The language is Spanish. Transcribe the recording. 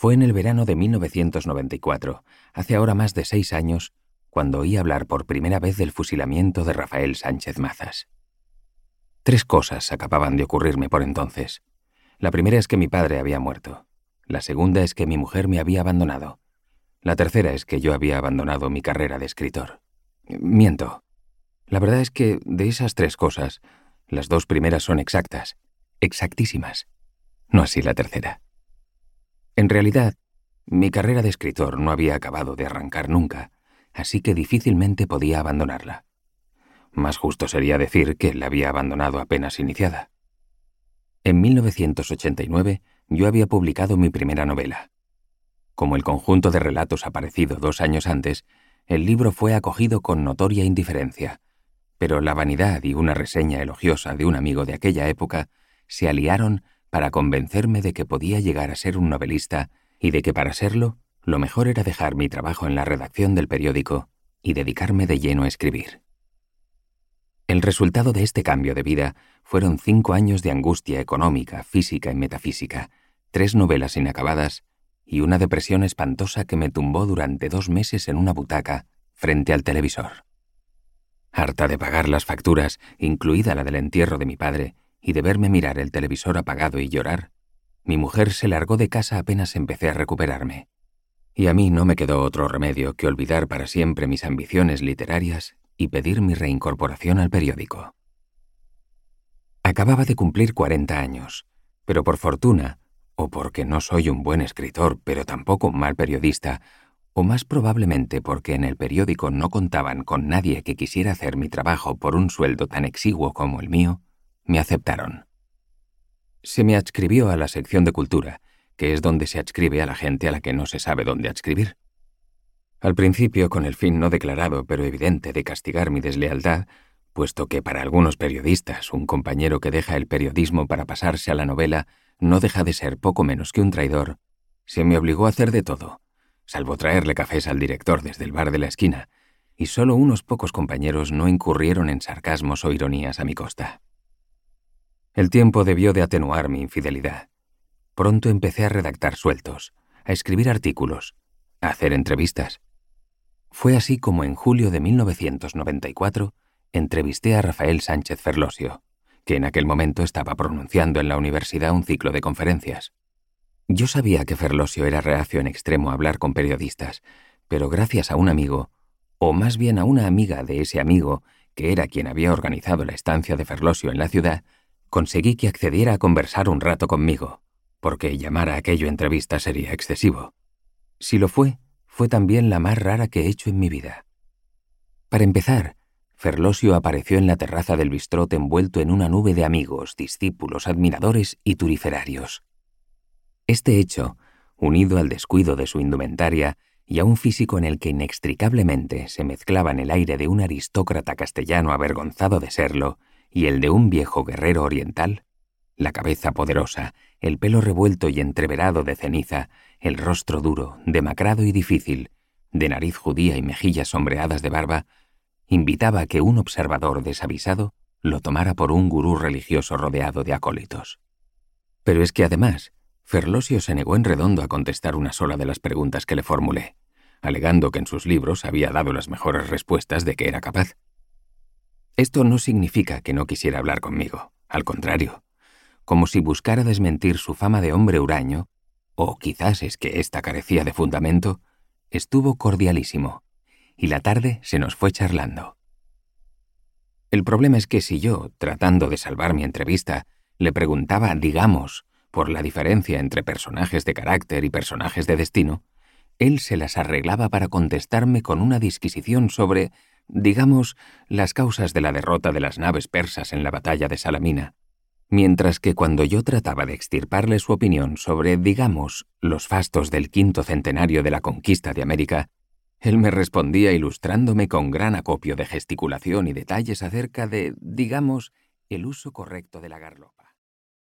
Fue en el verano de 1994, hace ahora más de seis años, cuando oí hablar por primera vez del fusilamiento de Rafael Sánchez Mazas. Tres cosas acababan de ocurrirme por entonces. La primera es que mi padre había muerto. La segunda es que mi mujer me había abandonado. La tercera es que yo había abandonado mi carrera de escritor. Miento. La verdad es que de esas tres cosas, las dos primeras son exactas, exactísimas. No así la tercera. En realidad, mi carrera de escritor no había acabado de arrancar nunca, así que difícilmente podía abandonarla. Más justo sería decir que la había abandonado apenas iniciada. En 1989 yo había publicado mi primera novela. Como el conjunto de relatos aparecido dos años antes, el libro fue acogido con notoria indiferencia, pero la vanidad y una reseña elogiosa de un amigo de aquella época se aliaron para convencerme de que podía llegar a ser un novelista y de que para serlo lo mejor era dejar mi trabajo en la redacción del periódico y dedicarme de lleno a escribir. El resultado de este cambio de vida fueron cinco años de angustia económica, física y metafísica, tres novelas inacabadas y una depresión espantosa que me tumbó durante dos meses en una butaca frente al televisor. Harta de pagar las facturas, incluida la del entierro de mi padre, y de verme mirar el televisor apagado y llorar, mi mujer se largó de casa apenas empecé a recuperarme. Y a mí no me quedó otro remedio que olvidar para siempre mis ambiciones literarias y pedir mi reincorporación al periódico. Acababa de cumplir 40 años, pero por fortuna, o porque no soy un buen escritor, pero tampoco un mal periodista, o más probablemente porque en el periódico no contaban con nadie que quisiera hacer mi trabajo por un sueldo tan exiguo como el mío, me aceptaron. Se me adscribió a la sección de cultura, que es donde se adscribe a la gente a la que no se sabe dónde adscribir. Al principio, con el fin no declarado pero evidente de castigar mi deslealtad, puesto que para algunos periodistas un compañero que deja el periodismo para pasarse a la novela no deja de ser poco menos que un traidor, se me obligó a hacer de todo, salvo traerle cafés al director desde el bar de la esquina, y solo unos pocos compañeros no incurrieron en sarcasmos o ironías a mi costa. El tiempo debió de atenuar mi infidelidad. Pronto empecé a redactar sueltos, a escribir artículos, a hacer entrevistas. Fue así como en julio de 1994 entrevisté a Rafael Sánchez Ferlosio, que en aquel momento estaba pronunciando en la universidad un ciclo de conferencias. Yo sabía que Ferlosio era reacio en extremo a hablar con periodistas, pero gracias a un amigo, o más bien a una amiga de ese amigo, que era quien había organizado la estancia de Ferlosio en la ciudad, conseguí que accediera a conversar un rato conmigo, porque llamar a aquello entrevista sería excesivo. Si lo fue, fue también la más rara que he hecho en mi vida. Para empezar, Ferlosio apareció en la terraza del bistrot envuelto en una nube de amigos, discípulos, admiradores y turiferarios. Este hecho, unido al descuido de su indumentaria y a un físico en el que inextricablemente se mezclaban el aire de un aristócrata castellano avergonzado de serlo y el de un viejo guerrero oriental, la cabeza poderosa, el pelo revuelto y entreverado de ceniza, el rostro duro, demacrado y difícil, de nariz judía y mejillas sombreadas de barba, invitaba a que un observador desavisado lo tomara por un gurú religioso rodeado de acólitos. Pero es que además, Ferlosio se negó en redondo a contestar una sola de las preguntas que le formulé, alegando que en sus libros había dado las mejores respuestas de que era capaz. Esto no significa que no quisiera hablar conmigo, al contrario, como si buscara desmentir su fama de hombre huraño, o quizás es que ésta carecía de fundamento, estuvo cordialísimo, y la tarde se nos fue charlando. El problema es que si yo, tratando de salvar mi entrevista, le preguntaba, digamos, por la diferencia entre personajes de carácter y personajes de destino, él se las arreglaba para contestarme con una disquisición sobre digamos, las causas de la derrota de las naves persas en la batalla de Salamina, mientras que cuando yo trataba de extirparle su opinión sobre, digamos, los fastos del quinto centenario de la conquista de América, él me respondía ilustrándome con gran acopio de gesticulación y detalles acerca de, digamos, el uso correcto de la.